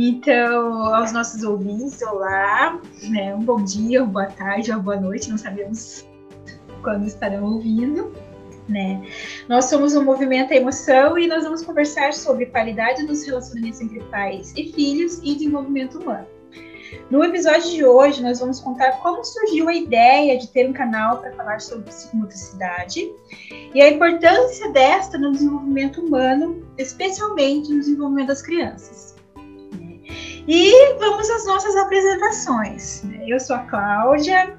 Então, aos nossos ouvintes, olá, né? um bom dia, uma boa tarde, uma boa noite, não sabemos quando estarão ouvindo. Né? Nós somos o Movimento Emoção e nós vamos conversar sobre qualidade dos relacionamentos entre pais e filhos e desenvolvimento humano. No episódio de hoje, nós vamos contar como surgiu a ideia de ter um canal para falar sobre psicomotricidade e a importância desta no desenvolvimento humano, especialmente no desenvolvimento das crianças. E vamos às nossas apresentações. Eu sou a Cláudia,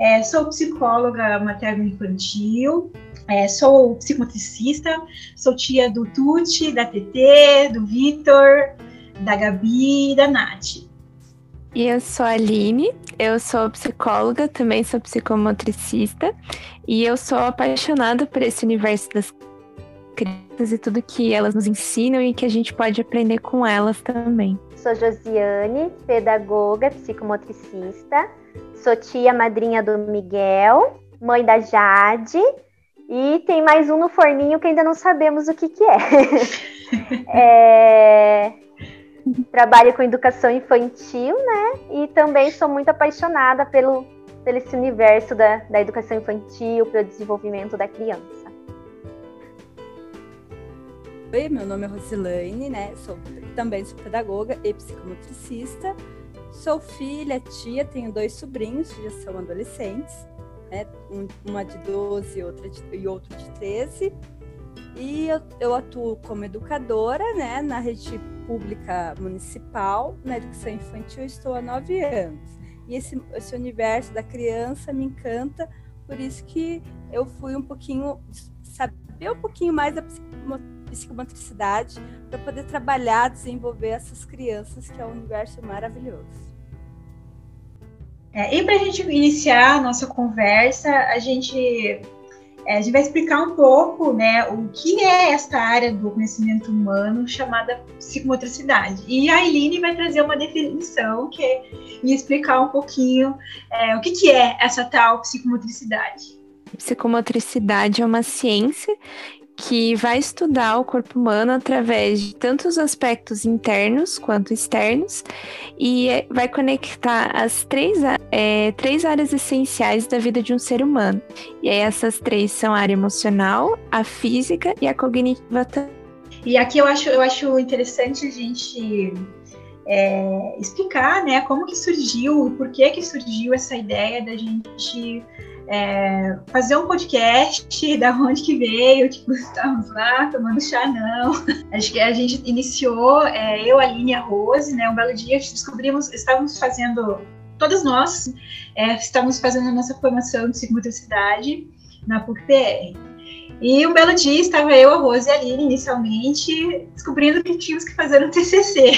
é, sou psicóloga materno-infantil, é, sou psicomotricista, sou tia do Tuti, da TT, do Vitor, da Gabi e da Nath. E eu sou a Aline, eu sou psicóloga, também sou psicomotricista, e eu sou apaixonada por esse universo das crianças e tudo que elas nos ensinam e que a gente pode aprender com elas também. Sou Josiane, pedagoga, psicomotricista, sou tia madrinha do Miguel, mãe da Jade, e tem mais um no forninho que ainda não sabemos o que, que é. é trabalho com educação infantil, né? E também sou muito apaixonada pelo, pelo esse universo da, da educação infantil, pelo desenvolvimento da criança. Oi, meu nome é Rosilane, né? Sou, também sou pedagoga e psicomotricista. Sou filha, tia, tenho dois sobrinhos que já são adolescentes, né? Um, uma de 12 outra de, e outro de 13. E eu, eu atuo como educadora, né? Na rede pública municipal, na educação infantil, estou há nove anos. E esse, esse universo da criança me encanta, por isso que eu fui um pouquinho, saber um pouquinho mais da psicomotricidade, para poder trabalhar, desenvolver essas crianças, que é um universo maravilhoso. É, e para a gente iniciar a nossa conversa, a gente é, a gente vai explicar um pouco né, o que é esta área do conhecimento humano chamada psicomotricidade. E a Eileen vai trazer uma definição que é, e explicar um pouquinho é, o que, que é essa tal psicomotricidade. Psicomotricidade é uma ciência que vai estudar o corpo humano através de tantos aspectos internos quanto externos e é, vai conectar as três, é, três áreas essenciais da vida de um ser humano. E essas três são a área emocional, a física e a cognitiva E aqui eu acho, eu acho interessante a gente é, explicar né, como que surgiu e por que que surgiu essa ideia da gente é, fazer um podcast, da onde que veio, tipo, estávamos lá tomando chá, não. Acho que a gente iniciou, é, eu, a Aline e a Rose, né, um belo dia, descobrimos, estávamos fazendo, todas nós, é, estávamos fazendo a nossa formação de psicomotricidade na PUC-PR. E um belo dia estava eu, a Rose e a Aline, inicialmente, descobrindo que tínhamos que fazer um TCC.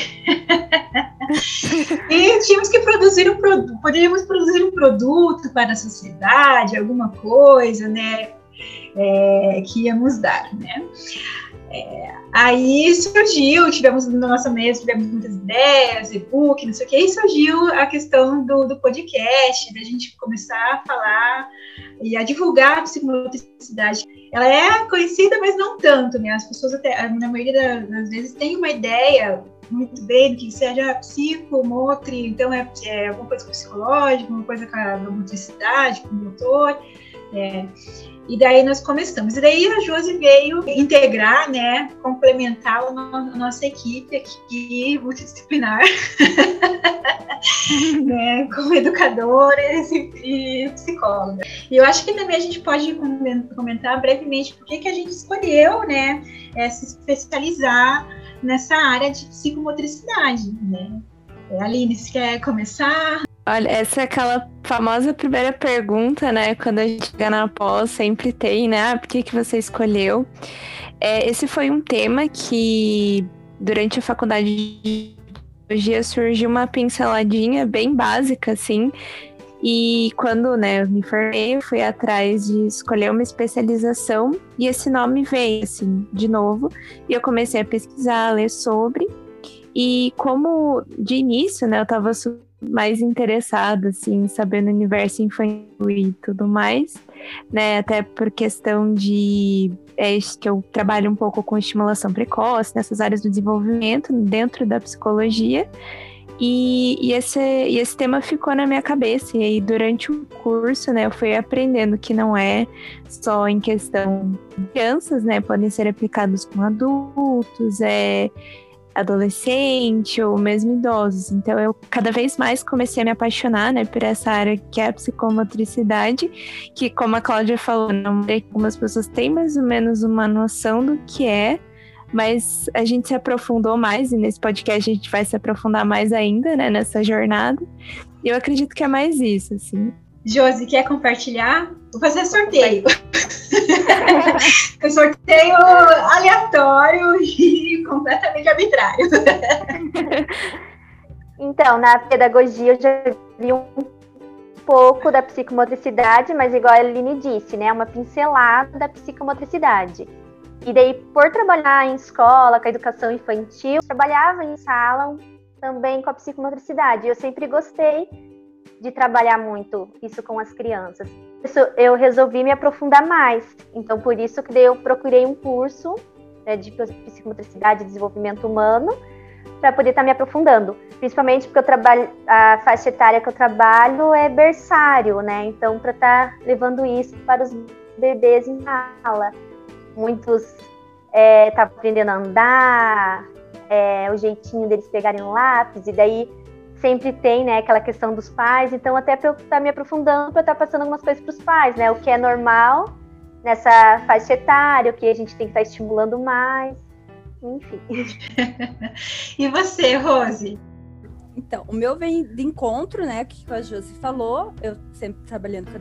e tínhamos que produzir um produto, poderíamos produzir um produto para a sociedade, alguma coisa, né, é, que íamos dar, né. É, aí surgiu, tivemos na nossa mesa, tivemos muitas ideias, e-book, não sei o que, e surgiu a questão do, do podcast, da gente começar a falar e a divulgar a psicomotricidade. Ela é conhecida, mas não tanto, né? As pessoas até, na maioria das vezes, têm uma ideia muito bem que seja psicomotri, então é, é alguma coisa com psicológico, alguma coisa com a motricidade, com o motor. É, e daí nós começamos. E daí a Josi veio integrar, né, complementar a, nossa equipe aqui multidisciplinar, né, como educadores e, psicóloga. E eu acho que também a gente pode comentar brevemente por que a gente escolheu, né, é, se especializar nessa área de psicomotricidade, né. É, Aline, você quer começar? Olha, essa é aquela famosa primeira pergunta, né? Quando a gente chega na pós, sempre tem, né? Ah, por que, que você escolheu? É, esse foi um tema que, durante a faculdade de biologia, surgiu uma pinceladinha bem básica, assim. E quando né, eu me formei, eu fui atrás de escolher uma especialização e esse nome veio, assim, de novo. E eu comecei a pesquisar, a ler sobre. E como de início, né, eu estava mais interessada, assim, saber no universo infantil e tudo mais, né? Até por questão de é, que eu trabalho um pouco com estimulação precoce, nessas áreas do desenvolvimento, dentro da psicologia. E, e, esse, e esse tema ficou na minha cabeça. E aí, durante o curso, né, eu fui aprendendo que não é só em questão de crianças, né? Podem ser aplicados com adultos, é adolescente ou mesmo idosos. Então eu cada vez mais comecei a me apaixonar, né, por essa área que é a psicomotricidade, que como a Cláudia falou, não é algumas pessoas têm mais ou menos uma noção do que é, mas a gente se aprofundou mais e nesse podcast a gente vai se aprofundar mais ainda, né, nessa jornada. E eu acredito que é mais isso, assim. Josi, quer compartilhar? Vou fazer sorteio. sorteio aleatório e completamente arbitrário. Então, na pedagogia eu já vi um pouco da psicomotricidade, mas igual a Aline disse, né? Uma pincelada da psicomotricidade. E daí, por trabalhar em escola, com a educação infantil, trabalhava em sala também com a psicomotricidade. Eu sempre gostei de trabalhar muito isso com as crianças. Isso eu resolvi me aprofundar mais. Então, por isso que eu procurei um curso né, de psicomotricidade e desenvolvimento humano para poder estar tá me aprofundando. Principalmente porque eu trabalho, a faixa etária que eu trabalho é berçário, né? Então, para estar tá levando isso para os bebês em sala muitos estavam é, tá aprendendo a andar, é, o jeitinho deles pegarem um lápis, e daí sempre tem né, aquela questão dos pais, então até para eu estar tá me aprofundando, para eu estar tá passando algumas coisas para os pais, né? O que é normal nessa faixa etária, o que a gente tem que estar tá estimulando mais, enfim. e você, Rose? Então, o meu vem de encontro, né, que a Josi falou, eu sempre trabalhando com a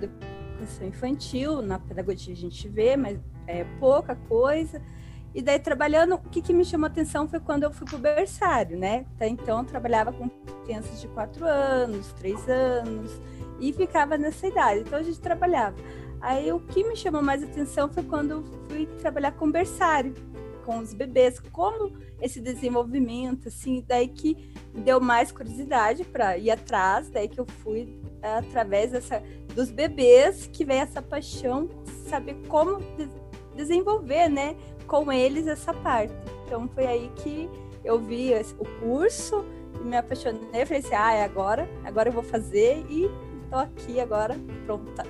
educação infantil, na pedagogia a gente vê, mas é pouca coisa. E daí, trabalhando, o que, que me chamou atenção foi quando eu fui para o berçário, né? Então, eu trabalhava com crianças de 4 anos, 3 anos, e ficava nessa idade. Então, a gente trabalhava. Aí, o que me chamou mais atenção foi quando eu fui trabalhar com berçário, com os bebês, como esse desenvolvimento, assim, daí que deu mais curiosidade para ir atrás, daí que eu fui através dessa, dos bebês que vem essa paixão, saber como desenvolver, né, com eles essa parte. Então foi aí que eu vi o curso e me apaixonei. Falei assim, ah, é agora, agora eu vou fazer e tô aqui agora pronta.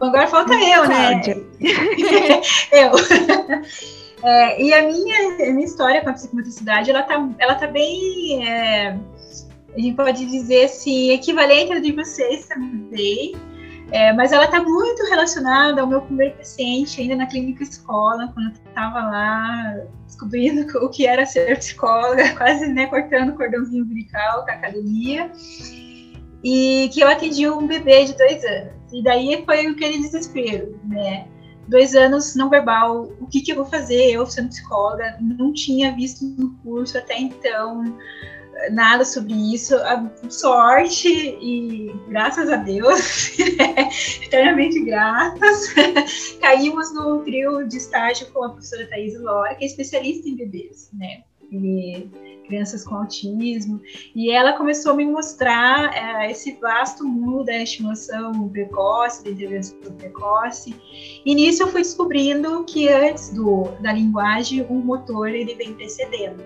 Agora falta eu, né? eu. É, e a minha, a minha história com a psicomotricidade, ela tá, ela tá bem, é, a gente pode dizer assim, equivalente à de vocês também. É, mas ela está muito relacionada ao meu primeiro paciente, ainda na clínica escola, quando eu estava lá descobrindo o que era ser psicóloga, quase né, cortando o cordãozinho umbilical com a academia, e que eu atendi um bebê de dois anos. E daí foi aquele desespero, né? Dois anos não verbal, o que, que eu vou fazer? Eu sendo psicóloga, não tinha visto no curso até então nada sobre isso. A sorte e graças a Deus, eternamente gratas, caímos no trio de estágio com a professora Thais Lora, que é especialista em bebês, né? E crianças com autismo, e ela começou a me mostrar é, esse vasto mundo da estimulação precoce, da intervenção precoce, e nisso eu fui descobrindo que antes do, da linguagem, o motor ele vem precedendo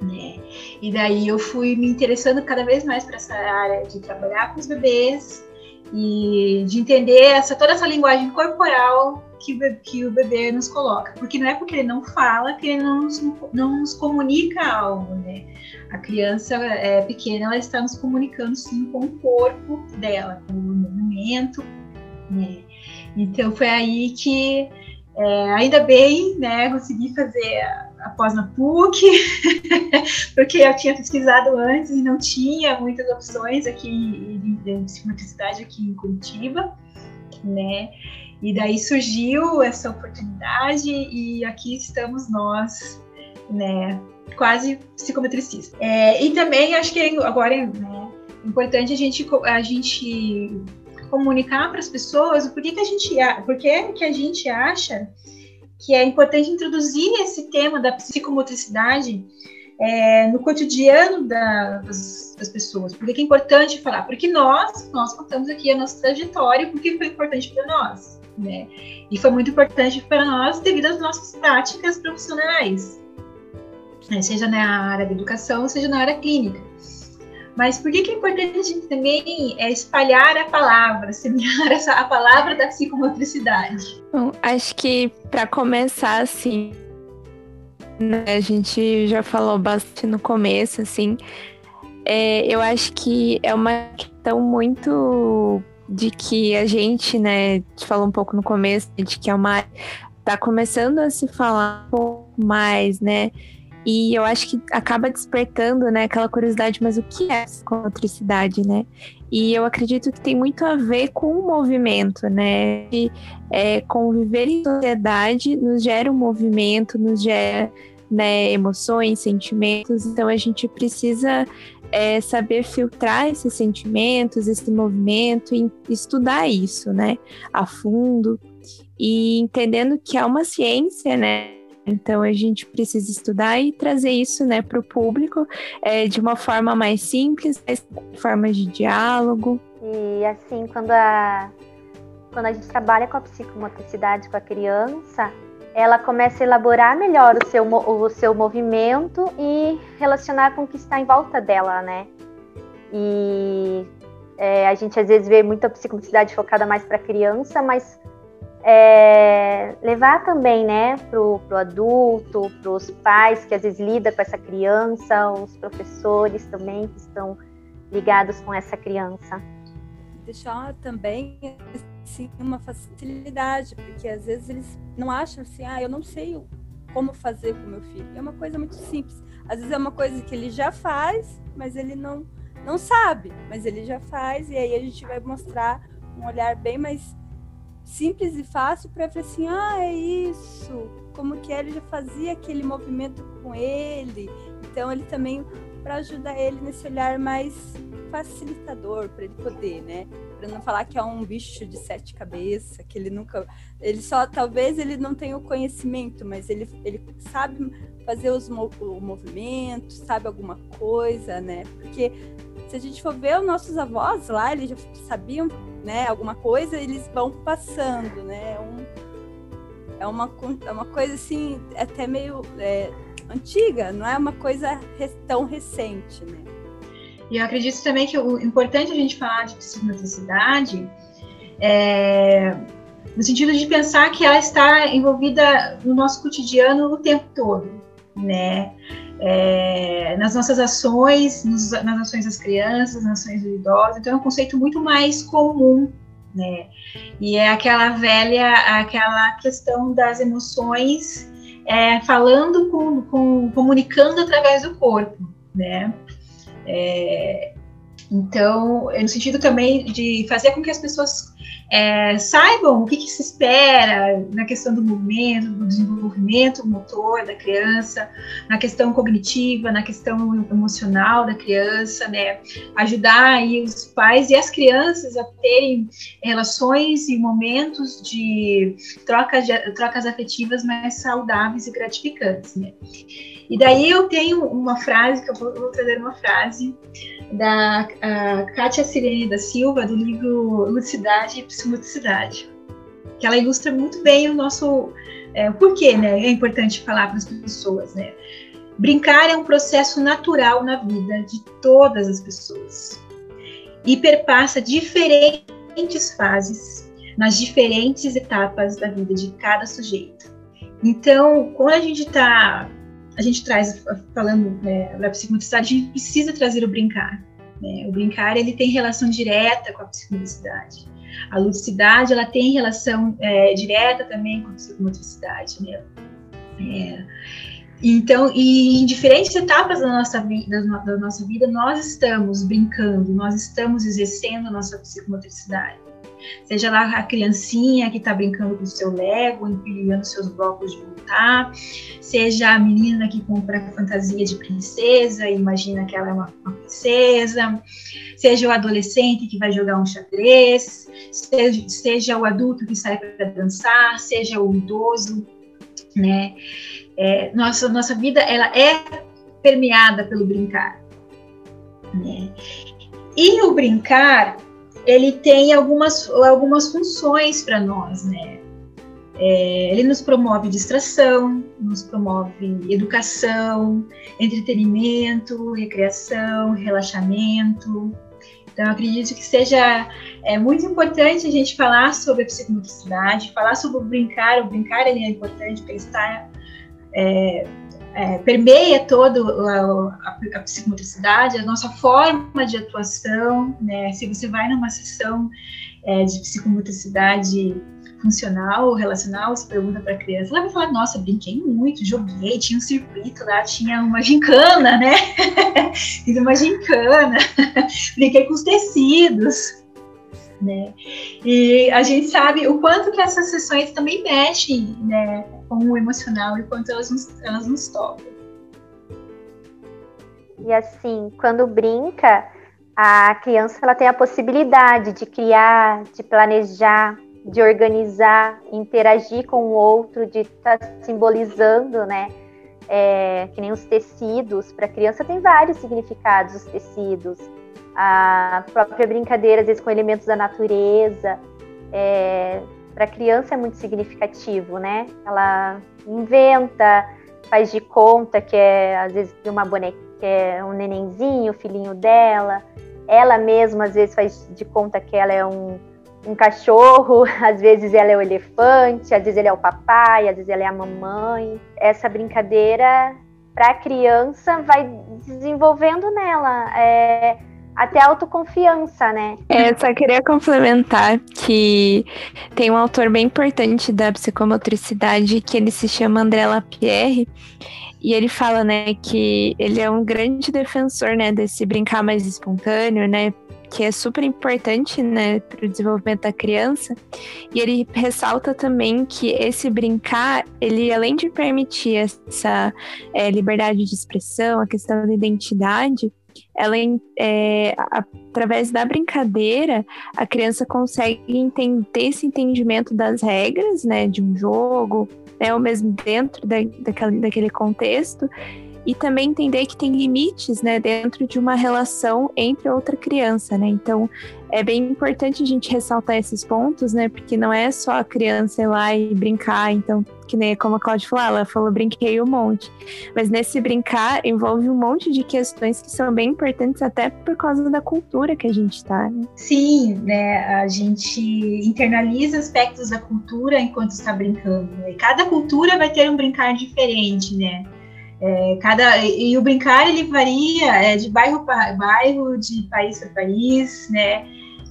né? E daí eu fui me interessando cada vez mais para essa área de trabalhar com os bebês e de entender essa toda essa linguagem corporal que, que o bebê nos coloca, porque não é porque ele não fala que ele não nos, não nos comunica algo, né? A criança é pequena, ela está nos comunicando sim com o corpo dela, com o movimento, né? Então foi aí que é, ainda bem, né, consegui fazer após na PUC, porque eu tinha pesquisado antes e não tinha muitas opções aqui de psicomotricidade aqui em Curitiba, né? E daí surgiu essa oportunidade e aqui estamos nós, né? Quase psicometricistas. É, e também acho que agora é né, importante a gente, a gente comunicar para as pessoas o porquê que a gente, porque que a gente acha que é importante introduzir esse tema da psicomotricidade é, no cotidiano da, das, das, pessoas. Por que é importante falar? Porque nós, nós contamos aqui a nossa trajetória, porque foi importante para nós. né? E foi muito importante para nós devido às nossas práticas profissionais, né? seja na área da educação, seja na área clínica. Mas por que, que é importante a gente também é, espalhar a palavra, semear essa, a palavra da psicomotricidade? Bom, acho que para começar, assim, né, a gente já falou bastante no começo, assim, é, eu acho que é uma questão muito de que a gente, né, falou um pouco no começo, de que é uma tá começando a se falar um pouco mais, né? E eu acho que acaba despertando, né, aquela curiosidade, mas o que é psicomotricidade, né? E eu acredito que tem muito a ver com o movimento, né? De, é, conviver em sociedade nos gera um movimento, nos gera né, emoções, sentimentos. Então a gente precisa é, saber filtrar esses sentimentos, esse movimento, e estudar isso, né, a fundo e entendendo que é uma ciência, né? Então a gente precisa estudar e trazer isso, né, para o público é, de uma forma mais simples, forma de diálogo. E assim, quando a quando a gente trabalha com a psicomotricidade com a criança, ela começa a elaborar melhor o seu, o seu movimento e relacionar com o que está em volta dela, né? E é, a gente às vezes vê muita psicomotricidade focada mais para criança, mas é, levar também, né, pro, pro adulto, para os pais que às vezes lidam com essa criança, os professores também que estão ligados com essa criança. Deixar também assim, uma facilidade, porque às vezes eles não acham assim, ah, eu não sei como fazer com meu filho. É uma coisa muito simples. Às vezes é uma coisa que ele já faz, mas ele não não sabe, mas ele já faz e aí a gente vai mostrar um olhar bem mais simples e fácil para ver assim, ah, é isso, como que ele já fazia aquele movimento com ele. Então ele também para ajudar ele nesse olhar mais facilitador para ele poder, né? Para não falar que é um bicho de sete cabeças, que ele nunca, ele só talvez ele não tenha o conhecimento, mas ele, ele sabe fazer os o movimento, sabe alguma coisa, né? Porque se a gente for ver os nossos avós lá, eles já sabiam, né, alguma coisa, eles vão passando, né? É um, é uma, é uma coisa assim, até meio é, antiga, não é uma coisa tão recente, né? E eu acredito também que o importante a gente falar de psicomotricidade é no sentido de pensar que ela está envolvida no nosso cotidiano o tempo todo, né? É, nas nossas ações, nos, nas ações das crianças, nas ações dos idosos, então é um conceito muito mais comum, né? E é aquela velha, aquela questão das emoções é, falando com, com, comunicando através do corpo, né? É, então, é no sentido também de fazer com que as pessoas é, saibam o que, que, se espera na questão do movimento, do desenvolvimento motor da criança, na questão cognitiva, na questão emocional da criança, né? Ajudar aí os pais e as crianças a terem relações e momentos de trocas, trocas afetivas mais saudáveis e gratificantes, né? E daí eu tenho uma frase, que eu vou, vou trazer uma frase da Kátia Sirene da Silva, do livro Ludicidade e Psicomotricidade, que ela ilustra muito bem o nosso é, o porquê né, é importante falar para as pessoas. Né? Brincar é um processo natural na vida de todas as pessoas e perpassa diferentes fases nas diferentes etapas da vida de cada sujeito. Então, quando a gente está a gente traz, falando é, da psicomotricidade, a gente precisa trazer o brincar. Né? O brincar, ele tem relação direta com a psicomotricidade. A ludicidade, ela tem relação é, direta também com a psicomotricidade, né? É, então, e em diferentes etapas da nossa, vida, da nossa vida, nós estamos brincando, nós estamos exercendo a nossa psicomotricidade. Seja lá a criancinha que está brincando com o seu Lego, empilhando seus blocos de montar, seja a menina que compra fantasia de princesa e imagina que ela é uma, uma princesa, seja o adolescente que vai jogar um xadrez, seja, seja o adulto que sai para dançar, seja o idoso, né? É, nossa, nossa vida ela é permeada pelo brincar, né? E o brincar ele tem algumas, algumas funções para nós, né? É, ele nos promove distração, nos promove educação, entretenimento, recreação, relaxamento. Então, acredito que seja é, muito importante a gente falar sobre a psicomotricidade, falar sobre o brincar. O brincar ele é importante ele está é, é, permeia toda a, a, a, psicomotricidade, a nossa forma de atuação. Né? Se você vai numa sessão é, de psicomotricidade funcional ou relacional, você pergunta para a criança, ela vai falar, nossa, brinquei muito, joguei, tinha um circuito lá, tinha uma gincana, né? Fiz uma gincana, brinquei com os tecidos, né? E a gente sabe o quanto que essas sessões também mexem, né, com o emocional e quanto elas nos, elas nos tocam. E assim, quando brinca, a criança ela tem a possibilidade de criar, de planejar, de organizar, interagir com o outro, de estar tá simbolizando, né? É, que nem os tecidos. Para a criança tem vários significados os tecidos. A própria brincadeira, às vezes, com elementos da natureza. É, Para a criança é muito significativo, né? Ela inventa, faz de conta que é, às vezes, uma boneca, que é um nenenzinho, filhinho dela. Ela mesma, às vezes, faz de conta que ela é um um cachorro, às vezes ela é o elefante, às vezes ele é o papai, às vezes ela é a mamãe. Essa brincadeira para a criança vai desenvolvendo nela é, até autoconfiança, né? É, só queria complementar que tem um autor bem importante da psicomotricidade que ele se chama André Lapierre e ele fala, né, que ele é um grande defensor, né, desse brincar mais espontâneo, né, que é super importante, né, para o desenvolvimento da criança. E ele ressalta também que esse brincar, ele além de permitir essa é, liberdade de expressão, a questão da identidade, ela é, através da brincadeira a criança consegue entender esse entendimento das regras, né, de um jogo, né, ou mesmo dentro da, daquele, daquele contexto e também entender que tem limites, né, dentro de uma relação entre outra criança, né? Então, é bem importante a gente ressaltar esses pontos, né? Porque não é só a criança ir lá e brincar, então, que nem como a Cláudia falou, ela falou brinquei um monte. Mas nesse brincar envolve um monte de questões que são bem importantes até por causa da cultura que a gente tá, né? Sim, né? A gente internaliza aspectos da cultura enquanto está brincando. Né? Cada cultura vai ter um brincar diferente, né? É, cada, e o brincar ele varia é, de bairro para bairro, de país para país, né?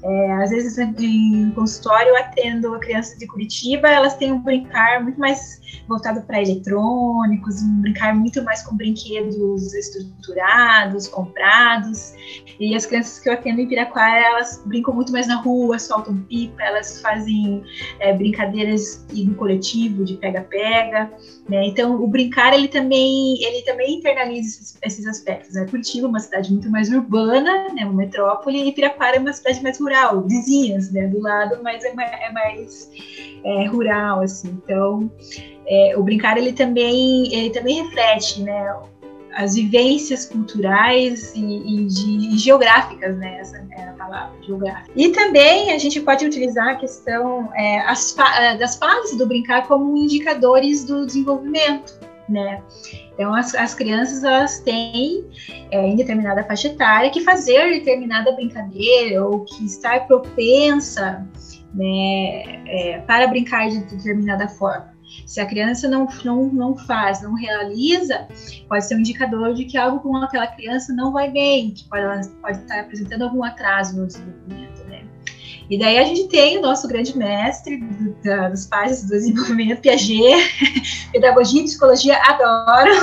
É, às vezes em consultório eu atendo a criança de Curitiba, elas têm um brincar muito mais voltado para eletrônicos, um brincar muito mais com brinquedos estruturados, comprados. E as crianças que eu atendo em Piraquara, elas brincam muito mais na rua, soltam pipa, elas fazem é, brincadeiras no coletivo, de pega-pega. Né? Então, o brincar, ele também, ele também internaliza esses, esses aspectos. Né? Curitiba é uma cidade muito mais urbana, né? uma metrópole, e Piraquara é uma cidade mais rural, vizinhas, né? do lado, mas é mais, é mais é, rural, assim. Então, é, o brincar ele também ele também reflete né as vivências culturais e, e, de, e geográficas, né? Essa é a palavra, geográfica. E também a gente pode utilizar a questão é, as, das fases do brincar como indicadores do desenvolvimento, né? Então, as, as crianças, elas têm, é, em determinada faixa etária, que fazer determinada brincadeira ou que estar propensa né, é, para brincar de determinada forma. Se a criança não, não, não faz, não realiza, pode ser um indicador de que algo com aquela criança não vai bem, que pode, pode estar apresentando algum atraso no desenvolvimento, né? E daí a gente tem o nosso grande mestre do, da, dos pais do desenvolvimento, Piaget, pedagogia e psicologia adoram.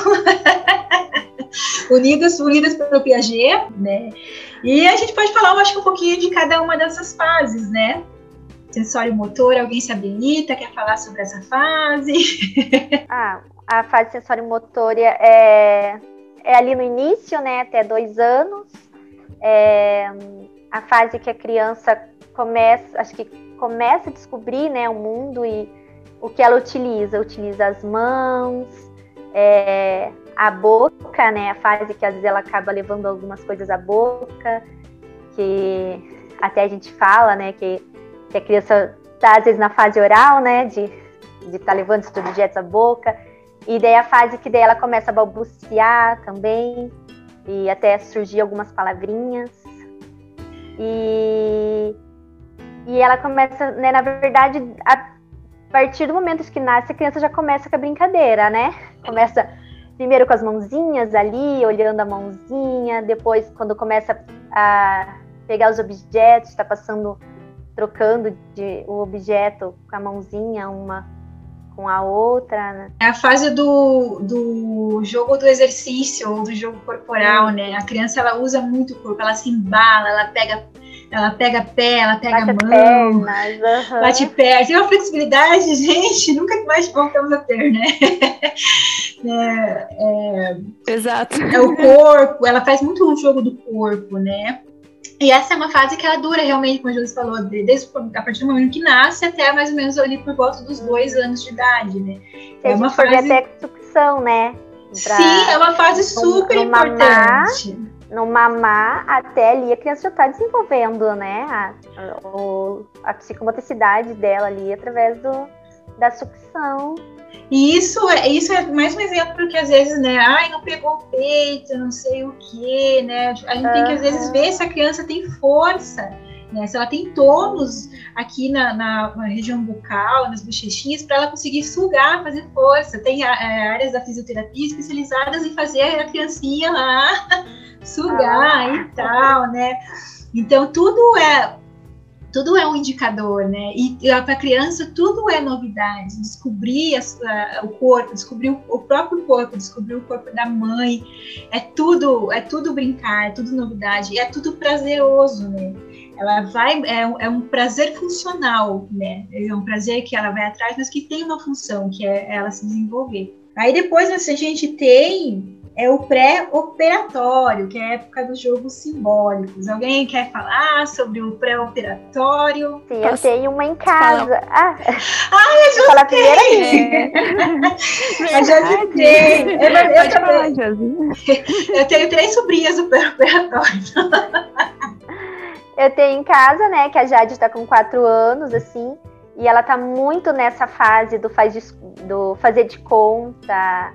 unidas, unidas pelo Piaget, né? E a gente pode falar, eu acho, um pouquinho de cada uma dessas fases, né? Sensório motor, alguém se habilita, quer falar sobre essa fase? ah, a fase sensório motor é, é ali no início, né, até dois anos. É a fase que a criança começa, acho que começa a descobrir, né, o mundo e o que ela utiliza. Utiliza as mãos, é, a boca, né, a fase que às vezes ela acaba levando algumas coisas à boca, que até a gente fala, né, que, que a criança está às vezes na fase oral, né, de de estar tá levando esses objetos à boca. E daí a fase que daí ela começa a balbuciar também, e até surgir algumas palavrinhas. E, e ela começa, né, na verdade, a partir do momento que nasce, a criança já começa com a brincadeira, né? Começa primeiro com as mãozinhas ali, olhando a mãozinha, depois quando começa a pegar os objetos, está passando, trocando de, o objeto com a mãozinha, uma com a outra. Né? É a fase do, do jogo do exercício ou do jogo corporal, né? A criança ela usa muito o corpo, ela se embala, ela pega ela pega pé, ela pega bate mão, pernas, uhum. bate pé. Tem uma flexibilidade, gente, nunca mais voltamos a ter, né? É, é, Exato. É o corpo, ela faz muito um jogo do corpo, né? E essa é uma fase que ela dura realmente, como a Júlia falou, desde a partir do momento que nasce até mais ou menos ali por volta dos dois anos de idade, né? é uma fase até sucção, né? Pra... Sim, é uma fase super no, no importante. Mamar, no mamar, até ali a criança já está desenvolvendo, né? A, a, a psicomotricidade dela ali através do, da sucção e isso é, isso é mais um exemplo que às vezes, né, ai, não pegou o peito, não sei o quê, né? A gente uhum. tem que às vezes ver se a criança tem força, né? Se ela tem tônus aqui na, na, na região bucal, nas bochechinhas, para ela conseguir sugar, fazer força. Tem é, áreas da fisioterapia especializadas em fazer a criancinha lá sugar ah. e tal, né? Então tudo é tudo é um indicador, né? E para a criança tudo é novidade. Descobrir a, a, o corpo, descobrir o, o, próprio corpo, descobrir o corpo da mãe, é tudo, é tudo brincar, é tudo novidade, é tudo prazeroso, né? Ela vai, é, é um prazer funcional, né? É um prazer que ela vai atrás, mas que tem uma função, que é ela se desenvolver. Aí depois a gente tem é o pré-operatório, que é a época dos jogos simbólicos. Alguém quer falar sobre o pré-operatório? Sim, Posso... eu tenho uma em casa. Ah, ah eu já aí. eu já tenho. Eu, eu, eu, eu tenho três sobrinhas do pré-operatório. eu tenho em casa, né, que a Jade está com quatro anos, assim, e ela tá muito nessa fase do, faz de, do fazer de conta,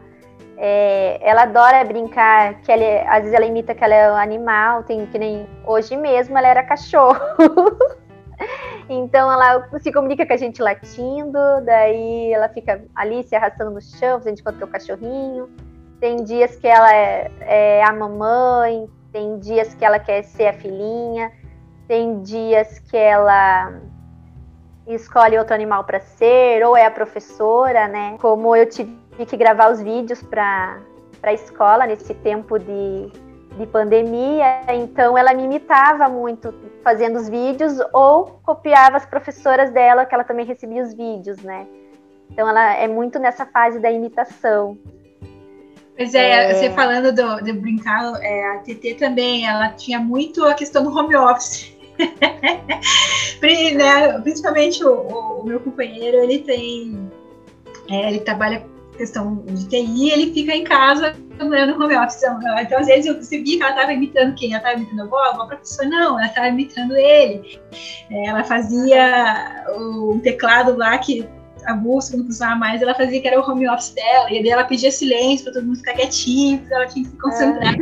é, ela adora brincar, que ela, é, às vezes ela imita que ela é um animal, tem que nem hoje mesmo ela era cachorro. então ela se comunica com a gente latindo, daí ela fica ali se arrastando no chão, a gente conta que é o cachorrinho. Tem dias que ela é, é a mamãe, tem dias que ela quer ser a filhinha, tem dias que ela escolhe outro animal para ser, ou é a professora, né? Como eu tive que gravar os vídeos para a escola nesse tempo de, de pandemia, então ela me imitava muito fazendo os vídeos ou copiava as professoras dela, que ela também recebia os vídeos, né? Então ela é muito nessa fase da imitação. Pois é, é... você falando do, de brincar, é, a TT também, ela tinha muito a questão do home office. né, principalmente o, o, o, meu companheiro, ele tem. É, ele trabalha questão de TI, ele fica em casa no home office. Então, então, às vezes, eu percebi que ela estava imitando quem? Ela estava imitando a avó? A avó professora? Não, ela estava imitando ele. É, ela fazia um teclado lá que a busca não funcionava mais, ela fazia que era o home office dela, e daí ela pedia silêncio para todo mundo ficar quietinho, ela tinha que se concentrar.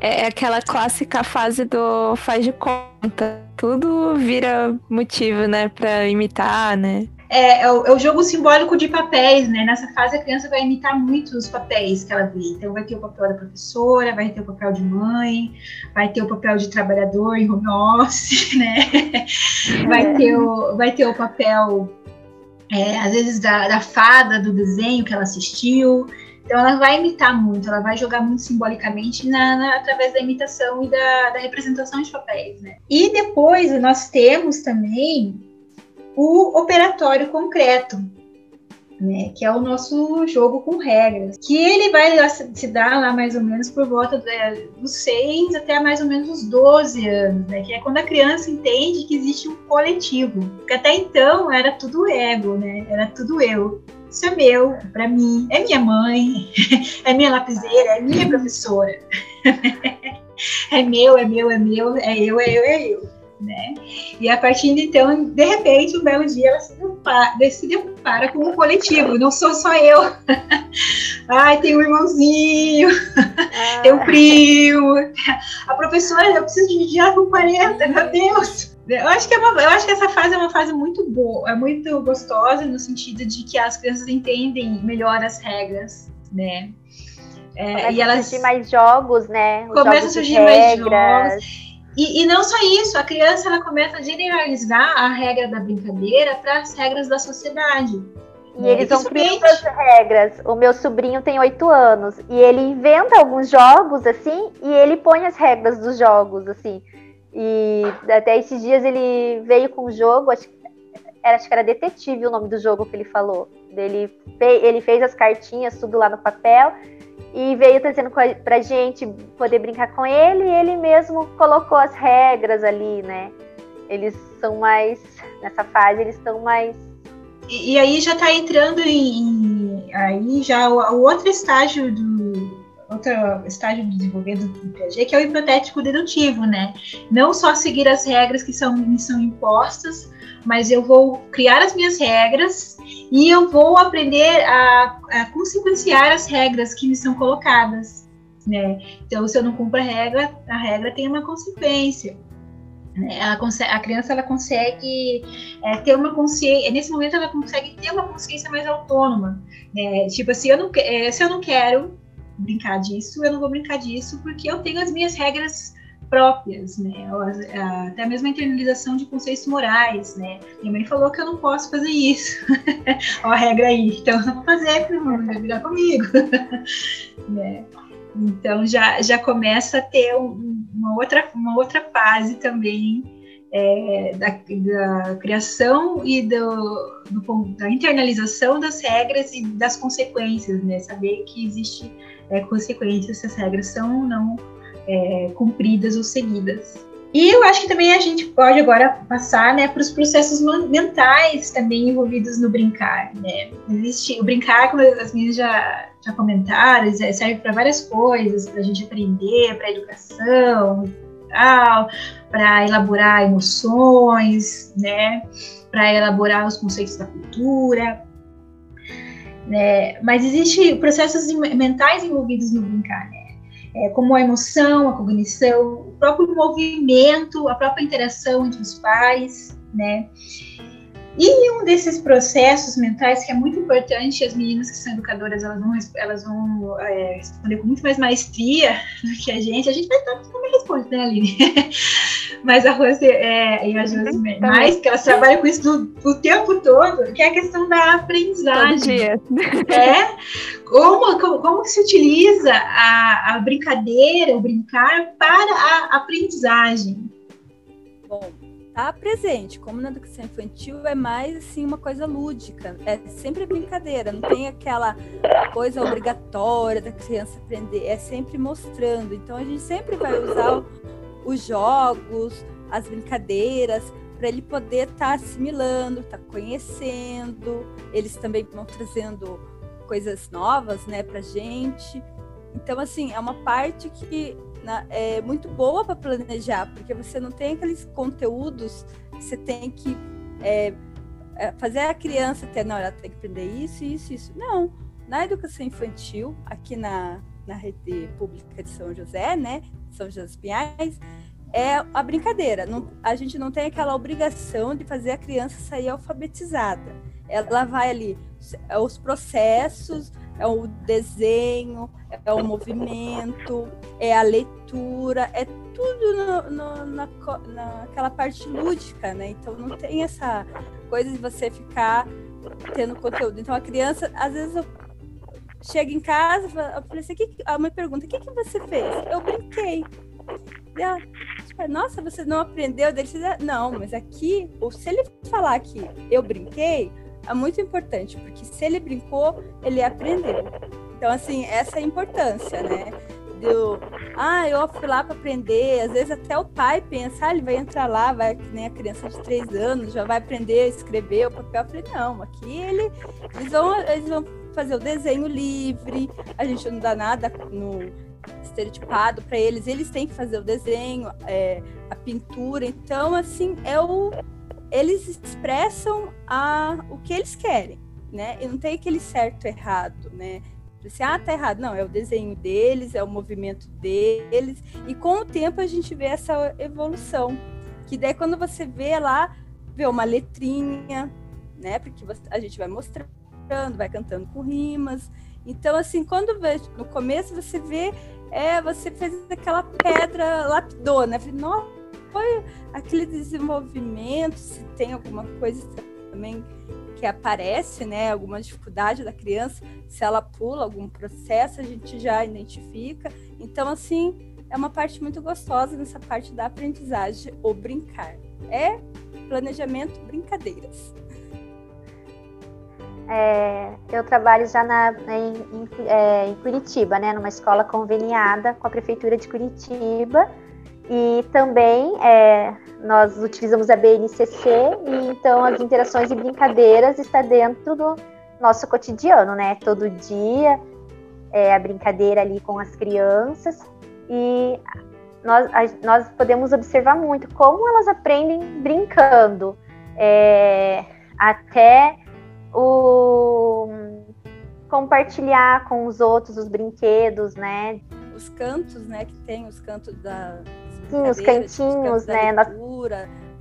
É, é aquela clássica fase do faz de conta. Tudo vira motivo, né, para imitar, né? É, é, o, é, o, jogo simbólico de papéis, né? Nessa fase a criança vai imitar muito os papéis que ela vê. Então vai ter o papel da professora, vai ter o papel de mãe, vai ter o papel de trabalhador em home office, né? Vai ter o, vai ter o papel é, às vezes da, da fada do desenho que ela assistiu. Então ela vai imitar muito, ela vai jogar muito simbolicamente na, na, através da imitação e da, da, representação de papéis, né? E depois nós temos também o operatório concreto, né, que é o nosso jogo com regras, que ele vai se dar lá mais ou menos por volta dos 6 até mais ou menos os 12 anos, né, que é quando a criança entende que existe um coletivo, porque até então era tudo ego, né, era tudo eu. Isso é meu, para mim, é minha mãe, é minha lapiseira, é minha professora. é meu, é meu, é meu, é eu, é eu, é eu. Né? E a partir de então, de repente, um belo dia, ela se depara, se depara com um coletivo. Não sou só eu. Ai, tem um irmãozinho, ah. tem um primo. A professora, eu preciso dividir com 40, meu Deus. Eu acho, que é uma, eu acho que essa fase é uma fase muito boa, é muito gostosa no sentido de que as crianças entendem melhor as regras, né? É, e elas a surgir mais jogos, né? Os começam a surgir mais jogos. E, e, não só isso, a criança ela começa a generalizar a regra da brincadeira para as regras da sociedade. E eles vão criando as regras. O meu sobrinho tem oito anos e ele inventa alguns jogos assim e ele põe as regras dos jogos assim. E até esses dias ele veio com um jogo, acho, era, acho que era detetive o nome do jogo que ele falou. Ele, ele fez as cartinhas tudo lá no papel e veio trazendo pra gente poder brincar com ele, e ele mesmo colocou as regras ali, né? Eles são mais, nessa fase, eles estão mais. E, e, aí já está entrando em, aí já o, o, outro estágio do outro estágio de desenvolvimento do Piaget, que é o hipotético dedutivo, né? Não só seguir as regras que são, me são impostas, mas eu vou criar as minhas regras e eu vou aprender a, a consequenciar as regras que me são colocadas, né? Então, se eu não cumpro a regra, a regra tem uma consequência. Né? A, criança ela consegue é, ter uma consciência, nesse momento ela consegue ter uma consciência mais autônoma. Né? Tipo assim, eu não, é, se eu não quero brincar disso, eu não vou brincar disso porque eu tenho as minhas regras próprias, né? Até mesmo a internalização de conceitos morais, né? Minha mãe falou que eu não posso fazer isso. Ó, a regra aí. Então eu não vou fazer, porque não vai brigar comigo. né? Então já, já começa a ter um, uma, outra, uma outra fase também é, da, da, criação e do, do, da internalização das regras e das consequências, né? Saber que existe é, consequências se as regras são ou não é, cumpridas ou seguidas. E eu acho que também a gente pode agora passar né, para os processos mentais também envolvidos no brincar. Né? Existe o brincar, como as meninas já, já comentaram, serve para várias coisas, para a gente aprender, para educação para elaborar emoções, né? para elaborar os conceitos da cultura. Né? Mas existem processos mentais envolvidos no brincar, né? É, como a emoção, a cognição, o próprio movimento, a própria interação entre os pais, né? E um desses processos mentais que é muito importante, as meninas que são educadoras, elas vão, elas vão é, responder com muito mais maestria do que a gente. A gente vai estar também responde, né, Aline? Mas a Rose é, e a Josi mais, que elas trabalham com isso do, o tempo todo, que é a questão da aprendizagem. Todo dia. É? Como, como, como se utiliza a, a brincadeira, o brincar para a aprendizagem? Bom, tá presente. Como na educação infantil é mais assim uma coisa lúdica, é sempre brincadeira, não tem aquela coisa obrigatória da criança aprender, é sempre mostrando. Então a gente sempre vai usar os jogos, as brincadeiras para ele poder estar tá assimilando, estar tá conhecendo. Eles também vão trazendo coisas novas, né, para gente. Então assim é uma parte que na, é muito boa para planejar, porque você não tem aqueles conteúdos que você tem que é, é, fazer a criança ter, não, ela tem que aprender isso, isso, isso. Não. Na educação infantil, aqui na, na rede pública de São José, né, São José dos Pinhais, é a brincadeira. Não, a gente não tem aquela obrigação de fazer a criança sair alfabetizada. Ela vai ali, os processos, é o desenho, é o movimento, é a leitura, é tudo no, no, na, naquela parte lúdica, né? Então não tem essa coisa de você ficar tendo conteúdo. Então a criança, às vezes eu chego em casa, eu falei assim, que, a mãe pergunta, o que, que você fez? Eu brinquei. Ela, tipo, nossa, você não aprendeu? Dele, não, mas aqui, ou se ele falar que eu brinquei, é muito importante, porque se ele brincou, ele aprendeu. Então, assim, essa é a importância, né? Do, ah, eu fui lá para aprender. Às vezes até o pai pensa, ah, ele vai entrar lá, vai que nem a criança de três anos, já vai aprender a escrever o papel. Eu falei, não, aqui ele, eles, vão, eles vão fazer o desenho livre, a gente não dá nada no, estereotipado para eles, eles têm que fazer o desenho, é, a pintura. Então, assim, é o, eles expressam a, o que eles querem, né? E não tem aquele certo errado, né? Assim, ah, tá errado. Não, é o desenho deles, é o movimento deles. E com o tempo a gente vê essa evolução. Que daí quando você vê lá, vê uma letrinha, né? Porque você, a gente vai mostrando, vai cantando com rimas. Então, assim, quando vê, no começo você vê, é, você fez aquela pedra lapidou, né? Nossa, foi aquele desenvolvimento, se tem alguma coisa também que aparece, né, alguma dificuldade da criança, se ela pula algum processo, a gente já identifica. Então, assim, é uma parte muito gostosa nessa parte da aprendizagem, ou brincar. É planejamento brincadeiras. É, eu trabalho já na, em, em, é, em, Curitiba, né, numa escola conveniada com a Prefeitura de Curitiba. E também é, nós utilizamos a BNCC e então as interações e brincadeiras está dentro do nosso cotidiano, né? Todo dia é a brincadeira ali com as crianças e nós, a, nós podemos observar muito como elas aprendem brincando, é, até o compartilhar com os outros os brinquedos, né? Os cantos, né? Que tem os cantos da os cantinhos, né? Nós,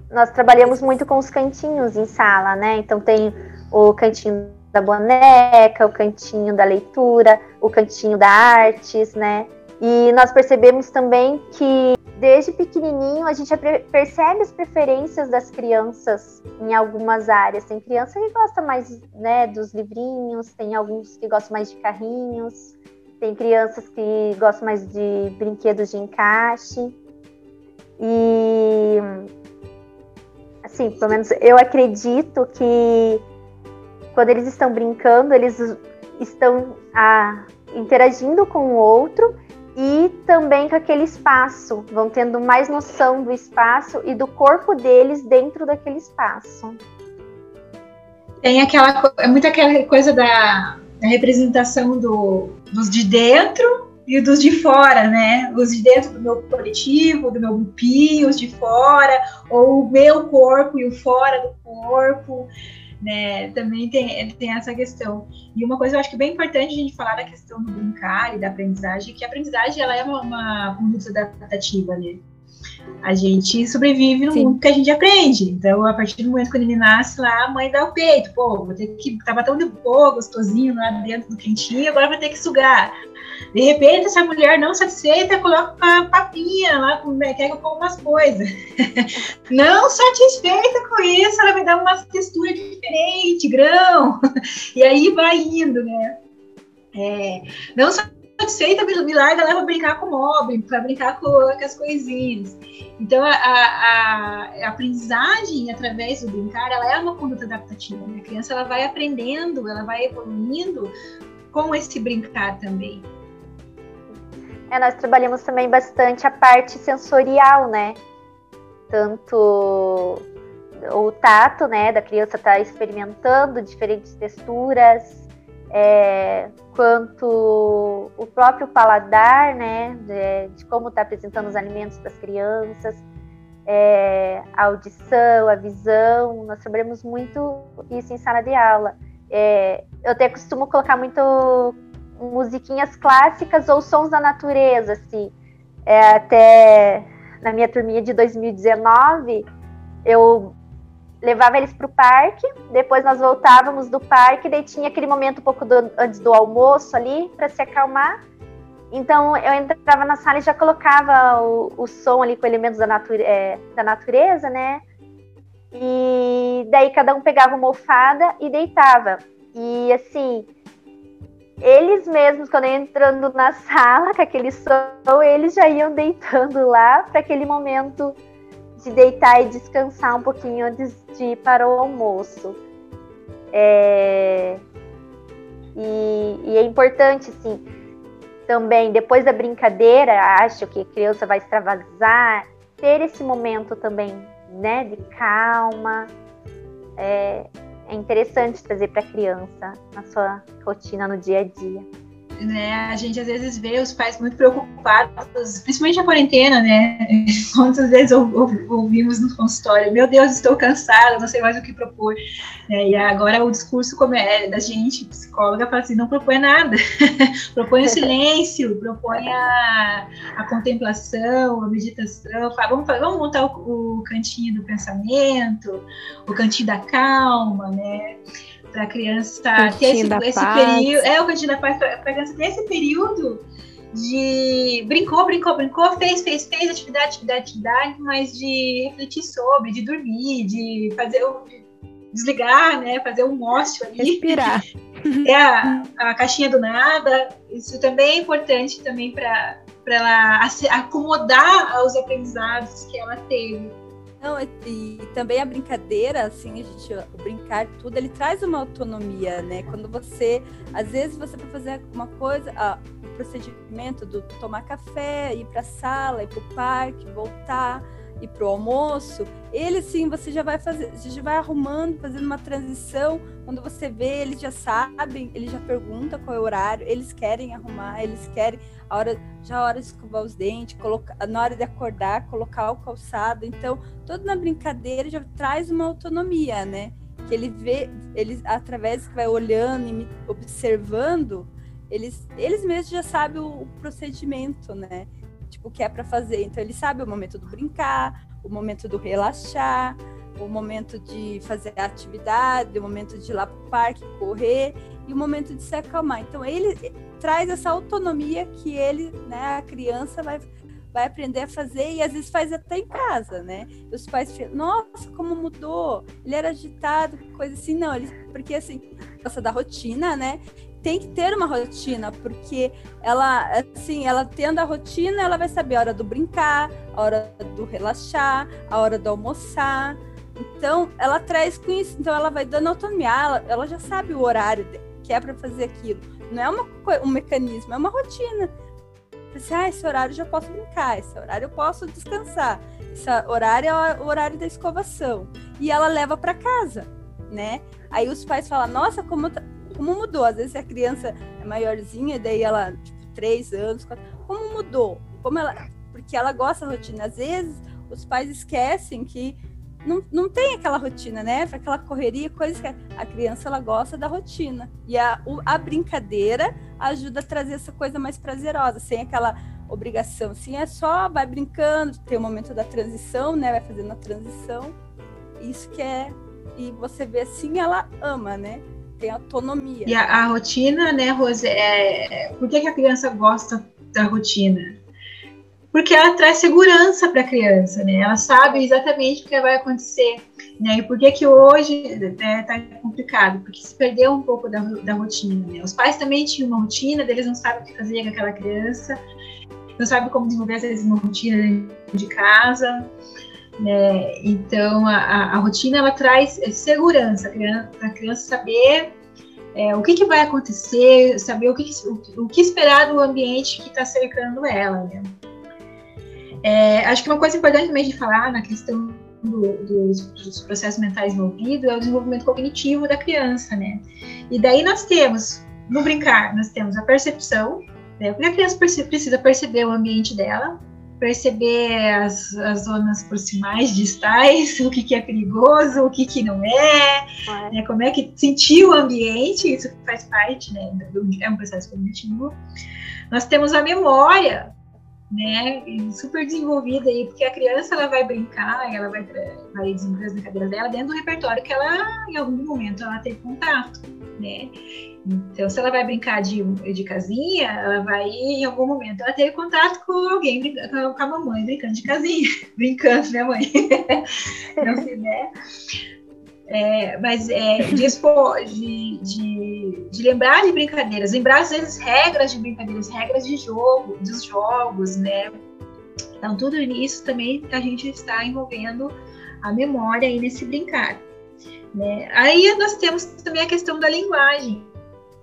nós trabalhamos muito com os cantinhos em sala, né? Então tem o cantinho da boneca, o cantinho da leitura, o cantinho da artes, né? E nós percebemos também que desde pequenininho a gente percebe as preferências das crianças em algumas áreas. Tem criança que gosta mais né, dos livrinhos, tem alguns que gostam mais de carrinhos, tem crianças que gostam mais de brinquedos de encaixe. E assim, pelo menos eu acredito que quando eles estão brincando, eles estão ah, interagindo com o outro e também com aquele espaço, vão tendo mais noção do espaço e do corpo deles dentro daquele espaço. Tem aquela é muito aquela coisa da, da representação do, dos de dentro e dos de fora, né? Os de dentro do meu coletivo, do meu grupinho, os de fora, ou o meu corpo e o fora do corpo né? Também tem, tem essa questão. E uma coisa eu acho que é bem importante a gente falar da questão do brincar e da aprendizagem, que a aprendizagem ela é uma, uma conduta adaptativa, né? A gente sobrevive no Sim. mundo que a gente aprende. Então, a partir do momento que ele nasce lá, a mãe dá o peito. Pô, vou ter que. Tava tão de boa, gostosinho lá dentro do quentinho, agora vai ter que sugar. De repente, essa mulher não satisfeita coloca uma papinha lá, com, né, quer coma umas coisas. não satisfeita com isso, ela vai dar uma textura diferente, grão. E aí vai indo, né? É, não satisfeita, me larga lá para brincar com o mob, para brincar com, com, as coisinhas. Então, a, a, a, aprendizagem através do brincar, ela é uma conduta adaptativa. Né? A criança ela vai aprendendo, ela vai evoluindo com esse brincar também. É, nós trabalhamos também bastante a parte sensorial, né? Tanto o tato, né, da criança estar tá experimentando diferentes texturas, é, quanto o próprio paladar, né, de, de como está apresentando os alimentos para as crianças, é, a audição, a visão, nós trabalhamos muito isso em sala de aula. É, eu até costumo colocar muito musiquinhas clássicas ou sons da natureza, assim. É, até na minha turminha de 2019, eu levava eles para o parque, depois nós voltávamos do parque, daí tinha aquele momento um pouco do, antes do almoço ali, para se acalmar. Então eu entrava na sala e já colocava o, o som ali com elementos da, nature, é, da natureza, né? E daí cada um pegava uma almofada e deitava. E assim, eles mesmos, quando entrando na sala com aquele som, eles já iam deitando lá para aquele momento de deitar e descansar um pouquinho antes de ir para o almoço. É... E, e, é importante, assim, também, depois da brincadeira, acho que a criança vai extravasar, ter esse momento também, né, de calma. É, é interessante trazer para a criança na sua rotina no dia a dia. Né, a gente às vezes vê os pais muito preocupados, principalmente na quarentena, né? Quantas vezes ouvimos no consultório, meu Deus, estou cansada, não sei mais o que propor. É, e agora o discurso como é, da gente, psicóloga, fala assim, não propõe nada, propõe o silêncio, propõe a, a contemplação, a meditação, fala, vamos, vamos montar o, o cantinho do pensamento, o cantinho da calma, né? Para a criança ter esse, esse período. É o cantinho da paz para a criança ter esse período de brincou, brincou, brincou, fez, fez, fez atividade, atividade, atividade, mas de refletir sobre, de dormir, de fazer o desligar, né, fazer um ócio ali. Respirar. É a, a caixinha do nada. Isso também é importante também para ela acomodar os aprendizados que ela teve. Não, e, e, também a brincadeira, assim, a gente, o brincar tudo, ele traz uma autonomia, né? Quando você, às vezes você vai fazer uma coisa, ah, o procedimento do tomar café, ir para a sala, ir para o parque, voltar, ir para o almoço, ele sim, você já vai fazer, já vai arrumando, fazendo uma transição. Quando você vê, eles já sabem, eles já perguntam qual é o horário, eles querem arrumar, eles querem a hora, já a hora de escovar os dentes, colocar, na hora de acordar, colocar o calçado. Então, tudo na brincadeira já traz uma autonomia, né? Que ele vê, eles através que vai olhando e observando, eles, eles mesmos já sabem o, o procedimento, né? Tipo, que é para fazer. Então, ele sabe o momento do brincar, o momento do relaxar, o momento de fazer atividade, o momento de ir lá para o parque correr e o momento de se acalmar. Então, ele traz essa autonomia que ele, né, a criança vai, vai aprender a fazer e às vezes faz até em casa, né? Os pais ficam, nossa, como mudou, ele era agitado, coisa assim, não, ele, porque assim, gosta da rotina, né? Tem que ter uma rotina, porque ela, assim, ela tendo a rotina, ela vai saber a hora do brincar, a hora do relaxar, a hora do almoçar. Então, ela traz com isso, então ela vai dando autonomia, ela, ela já sabe o horário que é para fazer aquilo. Não é uma, um mecanismo, é uma rotina. Você, ah, esse horário eu já posso brincar, esse horário eu posso descansar, esse horário é o horário da escovação. E ela leva para casa, né? Aí os pais falam, nossa, como, tá, como mudou? Às vezes a criança é maiorzinha, daí ela, tipo, três anos, quatro, como mudou? Como ela, porque ela gosta da rotina. Às vezes os pais esquecem que não, não tem aquela rotina, né? Aquela correria, coisas que a criança ela gosta da rotina. E a, a brincadeira ajuda a trazer essa coisa mais prazerosa, sem aquela obrigação. Assim, é só vai brincando, tem o momento da transição, né? Vai fazendo a transição. Isso que é. E você vê assim, ela ama, né? Tem autonomia. E a, a rotina, né, Rose? É, por que, que a criança gosta da rotina? porque ela traz segurança para a criança, né? Ela sabe exatamente o que vai acontecer, né? E por que que hoje está né, complicado? Porque se perdeu um pouco da, da rotina, né? Os pais também tinham uma rotina, eles não sabem o que fazer com aquela criança, não sabem como desenvolver às vezes uma rotina de casa, né? Então a, a, rotina ela traz segurança para a criança saber é, o que, que, vai acontecer, saber o que, o, o que esperar do ambiente que está cercando ela, né? É, acho que uma coisa importante também de falar na questão do, dos, dos, processos mentais envolvidos é o desenvolvimento cognitivo da criança, né? E daí nós temos, no brincar, nós temos a percepção, né? Porque a criança precisa perceber o ambiente dela, perceber as, as zonas proximais, distais, o que, que é perigoso, o que, que não é, é. Né? como é que sentir o ambiente, isso faz parte, né? É um processo cognitivo. Nós temos a memória, né, super desenvolvida aí, porque a criança ela vai brincar, ela vai, vai desenvolver as brincadeiras dela dentro do repertório que ela, em algum momento, ela teve contato, né. Então, se ela vai brincar de, de casinha, ela vai, em algum momento, ela teve contato com alguém, com a mamãe brincando de casinha, brincando, né, mãe? Não sei, né? É, mas é, de, expor, de, de, de, lembrar de brincadeiras, lembrar às vezes regras de brincadeiras, regras de jogo, dos jogos, né? Então, tudo isso também a gente está envolvendo a memória aí nesse brincar. Né? Aí nós temos também a questão da linguagem.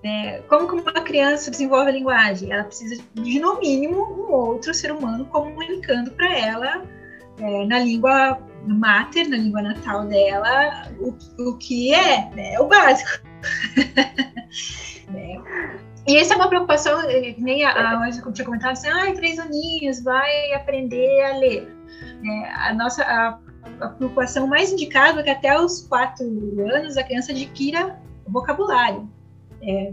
Né? Como que uma criança desenvolve a linguagem? Ela precisa de, no mínimo, um outro ser humano comunicando para ela é, na língua mater, na língua natal dela, o, o que é, né, o básico. né? e essa é uma preocupação, eh, nem a, a, tinha comentado assim, ah, três aninhos, vai aprender a ler. É, a nossa a, a, preocupação mais indicada é que até os quatro anos a criança adquira vocabulário, é,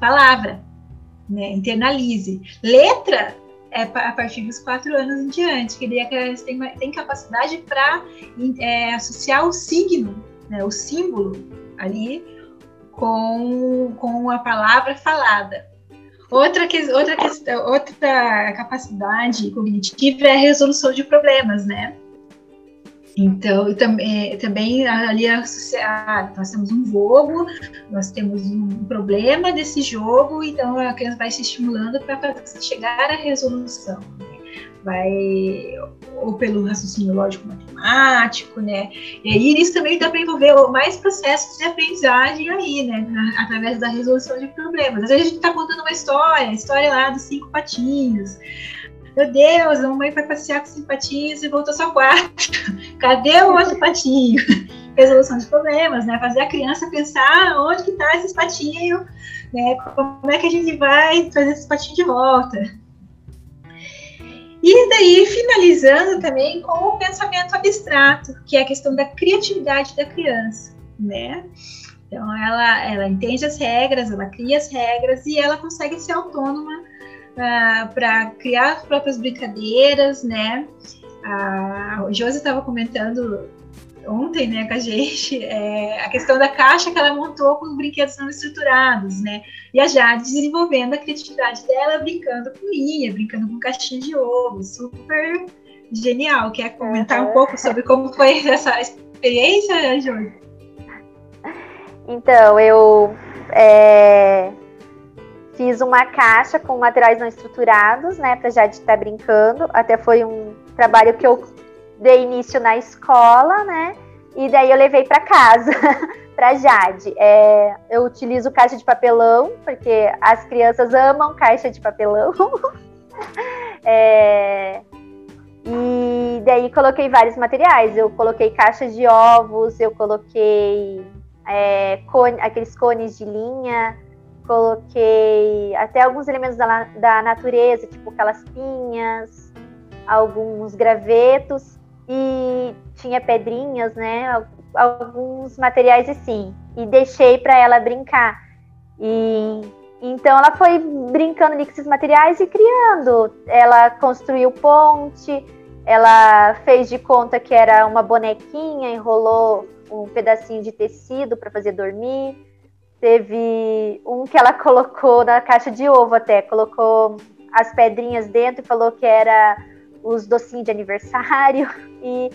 palavra, né, internalize. Letra é a partir dos quatro anos em diante, que daí a criança tem, tem capacidade para é, associar o signo, né, o símbolo ali com, com a palavra falada. Outra, que, outra, outra capacidade cognitiva é a resolução de problemas, né? Então, e também, também ali associar, nós temos um jogo, nós temos um problema desse jogo, então a criança vai se estimulando para chegar à resolução. Né? vai ou pelo raciocínio lógico matemático, né? E aí isso também dá para envolver mais processos de aprendizagem aí, né? através da resolução de problemas. Às vezes a gente está contando uma história, a história lá dos cinco patinhos. Meu Deus, a mamãe foi passear com cinco e voltou só quatro. Cadê o outro patinho? Resolução de problemas, né? Fazer a criança pensar onde que tá esses patinhos, né? Como é que a gente vai fazer esses patinhos de volta? E daí, finalizando também com o pensamento abstrato, que é a questão da criatividade da criança, né? Então, ela, ela entende as regras, ela cria as regras e ela consegue ser autônoma uh, para criar as próprias brincadeiras, né? A Josi estava comentando ontem, né, com a gente, é, a questão da caixa que ela montou com os brinquedos não estruturados, né? E a Jade desenvolvendo a criatividade dela, brincando com linha, brincando com caixinha de ovo, super genial. Quer comentar uhum. um pouco sobre como foi essa experiência, Júlia? Então, eu é, fiz uma caixa com materiais não estruturados, né, para Jade estar brincando. Até foi um trabalho que eu dei início na escola, né? E daí eu levei para casa, para Jade. É, eu utilizo caixa de papelão, porque as crianças amam caixa de papelão. é, e daí coloquei vários materiais. Eu coloquei caixas de ovos, eu coloquei é, cone, aqueles cones de linha, coloquei até alguns elementos da, da natureza, tipo calaspinhas, alguns gravetos e tinha pedrinhas, né? Alguns materiais assim. E deixei para ela brincar. E então ela foi brincando ali com esses materiais e criando. Ela construiu ponte, ela fez de conta que era uma bonequinha, enrolou um pedacinho de tecido para fazer dormir. Teve um que ela colocou na caixa de ovo até, colocou as pedrinhas dentro e falou que era os docinhos de aniversário e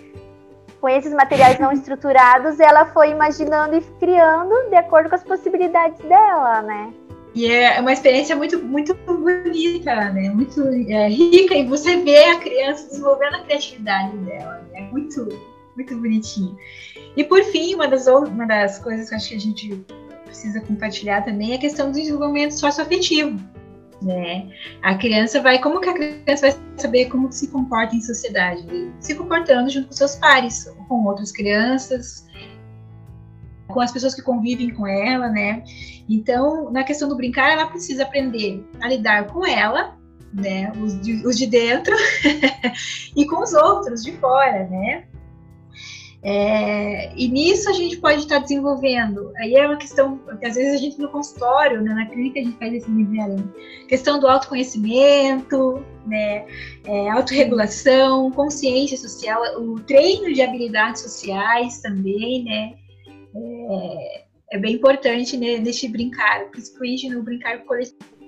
com esses materiais não estruturados, ela foi imaginando e criando de acordo com as possibilidades dela, né? E é uma experiência muito, muito bonita, né? Muito é, rica, e você vê a criança desenvolvendo a criatividade dela, né? Muito, muito bonitinho. E por fim, uma das, uma das coisas que acho que a gente precisa compartilhar também é a questão do desenvolvimento socioafetivo né? A criança vai, como que a criança vai saber como se comporta em sociedade? Se comportando junto com seus pares, com outras crianças, com as pessoas que convivem com ela, né? Então, na questão do brincar, ela precisa aprender a lidar com ela, né? Os de, os de dentro e com os outros de fora, né? É, e nisso a gente pode estar desenvolvendo. Aí é uma questão que às vezes a gente no consultório, né, na clínica, a gente faz esse além. Questão do autoconhecimento, né, é, autorregulação, consciência social, o treino de habilidades sociais também, né. É, é bem importante né, neste brincar, principalmente no brincar coletivo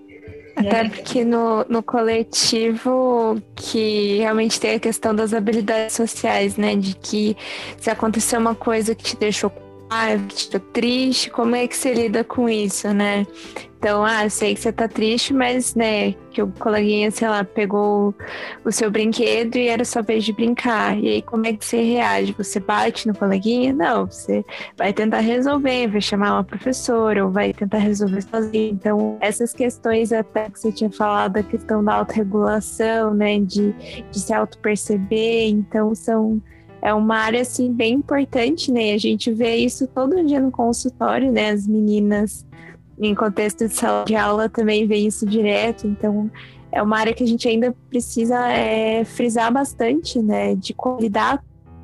até porque no, no coletivo que realmente tem a questão das habilidades sociais, né? De que se acontecer uma coisa que te deixou raiva, deixou triste, como é que você lida com isso, né? Então, ah, sei que você tá triste, mas, né, que o coleguinha, sei lá, pegou o seu brinquedo e era sua vez de brincar. E aí, como é que você reage? Você bate no coleguinha? Não, você vai tentar resolver, vai chamar uma professora ou vai tentar resolver sozinho. Então, essas questões até que você tinha falado, a questão da autorregulação, né, de, de se auto-perceber, então são é uma área assim bem importante, né? A gente vê isso todo dia no consultório, né? As meninas em contexto de sala de aula também vê isso direto, então é uma área que a gente ainda precisa é, frisar bastante, né? De lidar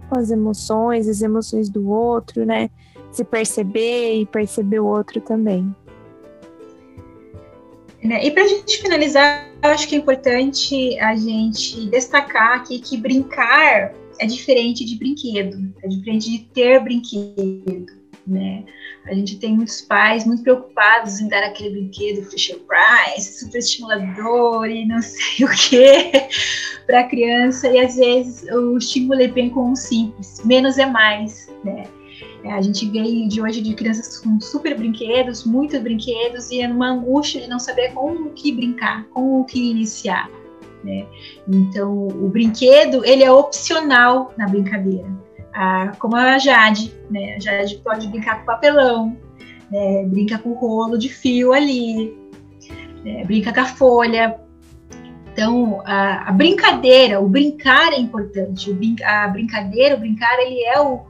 com as emoções, as emoções do outro, né? Se perceber e perceber o outro também. Né, e para a gente finalizar, eu acho que é importante a gente destacar aqui que brincar é diferente de brinquedo, é diferente de ter brinquedo né? A gente tem muitos pais muito preocupados em dar aquele brinquedo Fisher Price, super estimulador e não sei o que para a criança, e às vezes o estímulo é bem com um simples, menos é mais, né? É, a gente vê de hoje de crianças com super brinquedos, muitos brinquedos, e é numa angústia de não saber com o que brincar, com o que iniciar. Né? Então, o brinquedo ele é opcional na brincadeira a, como a Jade, né? A Jade pode brincar com papelão, né? brinca com rolo de fio ali, né? brinca com a folha. Então, a, a, brincadeira, o brincar é importante. Brin a brincadeira, o brincar, ele é o,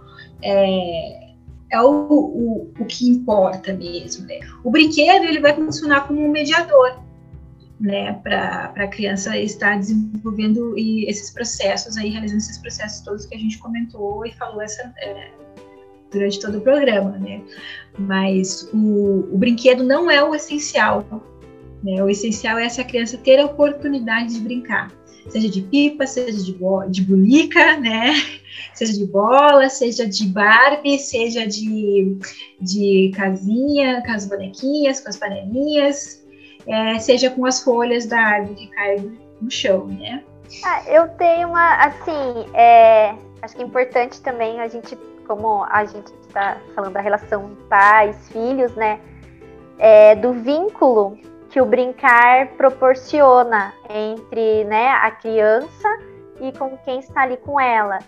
é, é o, o, o que importa mesmo. Né? O brinquedo, ele vai funcionar como um mediador né, para a criança estar desenvolvendo e esses processos aí, realizando esses processos todos que a gente comentou e falou essa, é, durante todo o programa, né? Mas o, o brinquedo não é o essencial, né? O essencial é essa criança ter a oportunidade de brincar, seja de pipa, seja de, de né? Seja de bola, seja de Barbie, seja de, de casinha, com as bonequinhas, com as panelinhas, é, seja com as folhas da árvore que caem no chão, né? Ah, eu tenho uma, assim, é, acho que é importante também a gente, como a gente está falando da relação pais, filhos, né? É, do vínculo que o brincar proporciona entre né, a criança e com quem está ali com ela.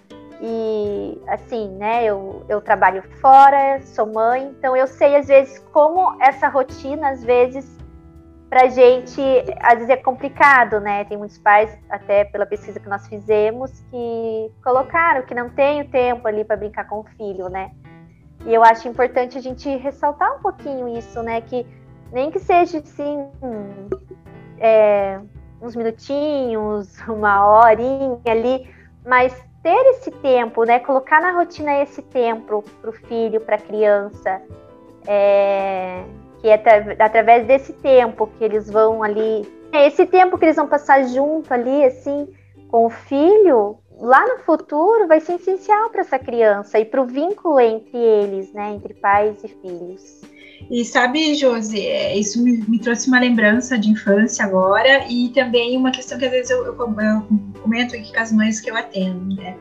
E assim, né, eu, eu trabalho fora, sou mãe, então eu sei às vezes como essa rotina às vezes para gente, às vezes é complicado, né? Tem muitos pais, até pela pesquisa que nós fizemos, que colocaram que não tem o tempo ali para brincar com o filho, né? E eu acho importante a gente ressaltar um pouquinho isso, né? Que nem que seja assim, é, uns minutinhos, uma horinha ali, mas ter esse tempo, né? Colocar na rotina esse tempo para o filho, para a criança. É, que é através desse tempo que eles vão ali, é esse tempo que eles vão passar junto ali, assim, com o filho, lá no futuro vai ser essencial para essa criança e para o vínculo entre eles, né, entre pais e filhos. E sabe, Josi, é, isso me, me, trouxe uma lembrança de infância agora e também uma questão que às vezes eu, eu, eu comento aqui com as mães que eu atendo, né?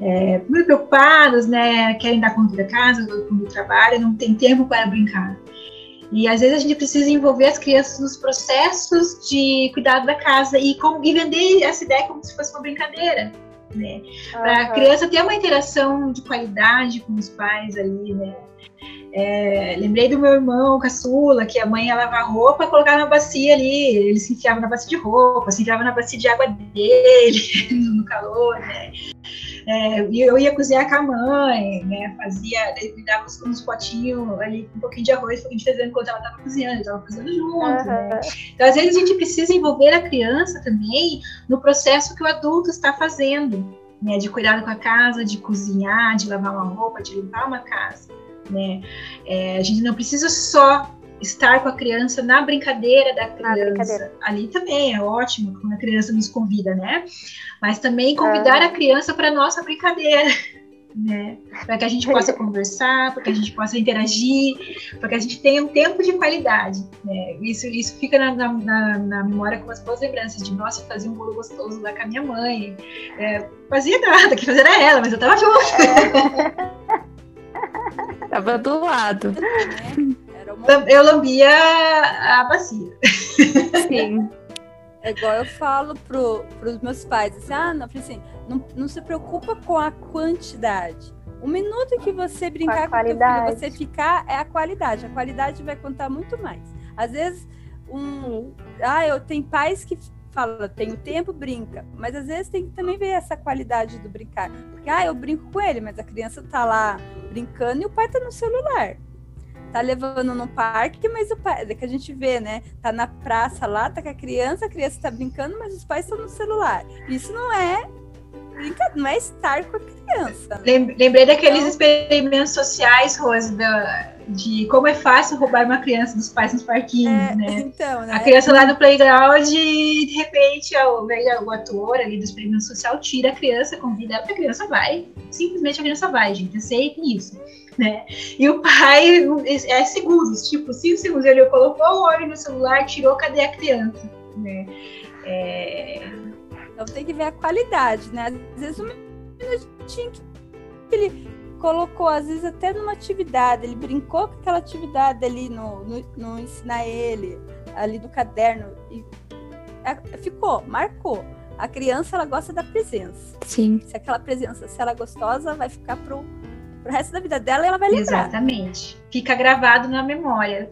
É, muito preocupadas, né? Querem dar conta da casa, do trabalho, não tem tempo para brincar. E às vezes a gente precisa envolver as crianças nos processos de cuidado da casa e, e vender essa ideia como se fosse uma brincadeira. Né? Para a criança ter uma interação de qualidade com os pais ali, né? É, lembrei do meu irmão caçula, que a mãe ia lavar roupa e colocava na bacia ali, ele se enfiava na bacia de roupa, se enfiava na bacia de água dele, no calor, né? É, eu ia cozinhar com a mãe, né? Fazia, me dava uns, uns potinhos ali com um pouquinho de arroz, um pouquinho de feijão enquanto ela estava cozinhando, estava cozinhando junto, uhum. né? Então, às vezes, a gente precisa envolver a criança também no processo que o adulto está fazendo, né? De cuidado com a casa, de cozinhar, de lavar uma roupa, de limpar uma casa, né? É, a gente não precisa só estar com a criança na brincadeira da criança. Brincadeira. Ali também é ótimo quando a criança nos convida, né? Mas também convidar ah. a criança para nossa brincadeira. Né? Para que a gente possa conversar, para que a gente possa interagir, para que a gente tenha um tempo de qualidade. Né? Isso, isso fica na, na, na, memória com as boas lembranças de nossa, fazia um bolo gostoso lá com a minha mãe. É, fazia nada, que fazer era ela, mas eu tava junto. É. tava do lado. Eu lambia a bacia. Sim. É igual eu falo pro, pros meus pais, assim, ah, não, assim, não, não se preocupa com a quantidade. O minuto que você brincar com, com o filho, você ficar, é a qualidade. A qualidade vai contar muito mais. Às vezes, um. Ah, eu tenho pais que falam, tenho tempo, brinca. Mas às vezes tem que também ver essa qualidade do brincar. Porque, ah, eu brinco com ele, mas a criança tá lá brincando e o pai tá no celular. Tá levando no parque, mas o pai, é que a gente vê, né? Tá na praça lá, tá com a criança, a criança tá brincando, mas os pais estão no celular. Isso não é não é estar com a criança. Lembrei daqueles então... experimentos sociais, Rose, da, de como é fácil roubar uma criança dos pais nos parquinhos, é, né? Então, né? A criança lá no playground, de repente, o, o ator ali do experimento social tira a criança, convida ela, a criança vai. Simplesmente a criança vai, gente. Eu sei isso. Né? E o pai é segundos, tipo, cinco segundos, ele colocou o olho no celular, tirou, cadê a criança? Né? É, então tem que ver a qualidade, né? Às vezes um minutinho que ele colocou, às vezes até numa atividade, ele brincou com aquela atividade ali no, no, no ensinar ele, ali do caderno, e ficou, marcou. A criança, ela gosta da presença. Sim. Se aquela presença, se ela é gostosa, vai ficar pro, pro resto da vida dela e ela vai lembrar. Exatamente. Fica gravado na memória.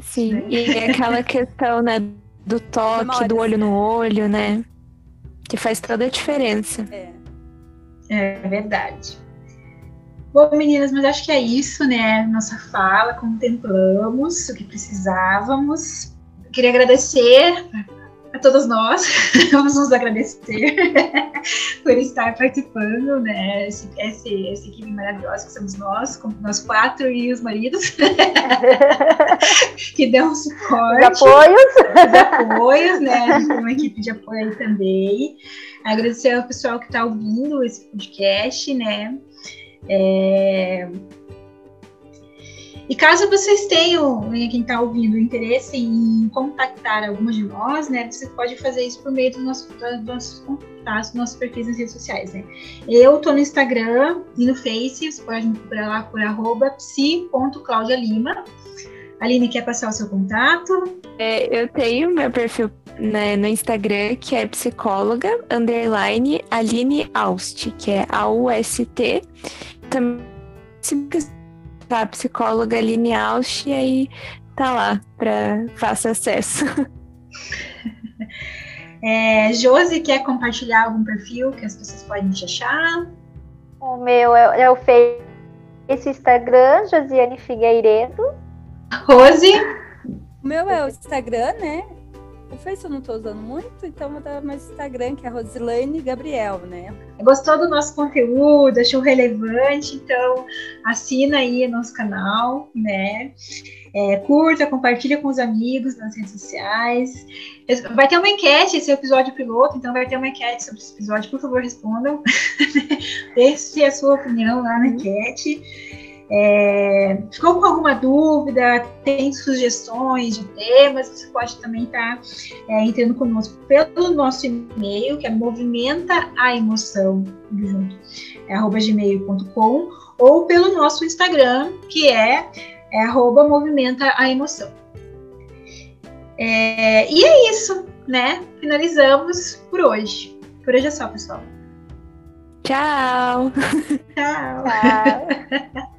Sim, né? e é aquela questão, né, do toque, memória, do olho no olho, né? Que faz toda a diferença. É. É verdade. Bom, meninas, mas acho que é isso, né? Nossa fala, contemplamos o que precisávamos. Queria agradecer a todos nós, vamos nos agradecer por estar participando, né? Esse, esse, essa equipe maravilhosa que somos nós, como nós quatro e os maridos, que dão suporte. Os apoios. Os apoios, né? Uma equipe de apoio aí também. Agradecer ao pessoal que está ouvindo esse podcast, né? É, e caso vocês tenham, né, quem está ouvindo, interesse em contactar algumas de nós, né, você pode fazer isso por meio dos nossos, dos nossos contatos, nossos perfis nas redes sociais, né. Eu tô no Instagram e no Face, você pode me procurar lá por arroba psi.claudialima. Aline, quer passar o seu contato? É, eu tenho meu perfil né, no Instagram, que é psicóloga, underline, Aline Aust, que é A-U-S-T. Também, tá, psicóloga Aline Ausch, e aí tá lá para fácil acesso. É, Josi, quer compartilhar algum perfil que as pessoas podem te achar? O meu é, é o Face Instagram, Josiane Figueiredo. Rose? O meu é o Instagram, né? O Face eu não estou usando muito, então vou dar mais Instagram, que é Rosilane Gabriel, né? Gostou do nosso conteúdo, achou relevante, então assina aí nosso canal, né? É, curta, compartilha com os amigos nas redes sociais. Vai ter uma enquete, esse é o episódio piloto, então vai ter uma enquete sobre esse episódio. Por favor, respondam. Deixe a sua opinião lá na enquete. É, ficou com alguma dúvida, tem sugestões de temas, você pode também estar tá, é, entrando conosco pelo nosso e-mail, que é movimenta a emoção, junto, é arroba gmail.com, ou pelo nosso Instagram, que é, é arroba movimenta a emoção. É, e é isso, né? Finalizamos por hoje. Por hoje é só, pessoal. Tchau! Tchau! Tchau.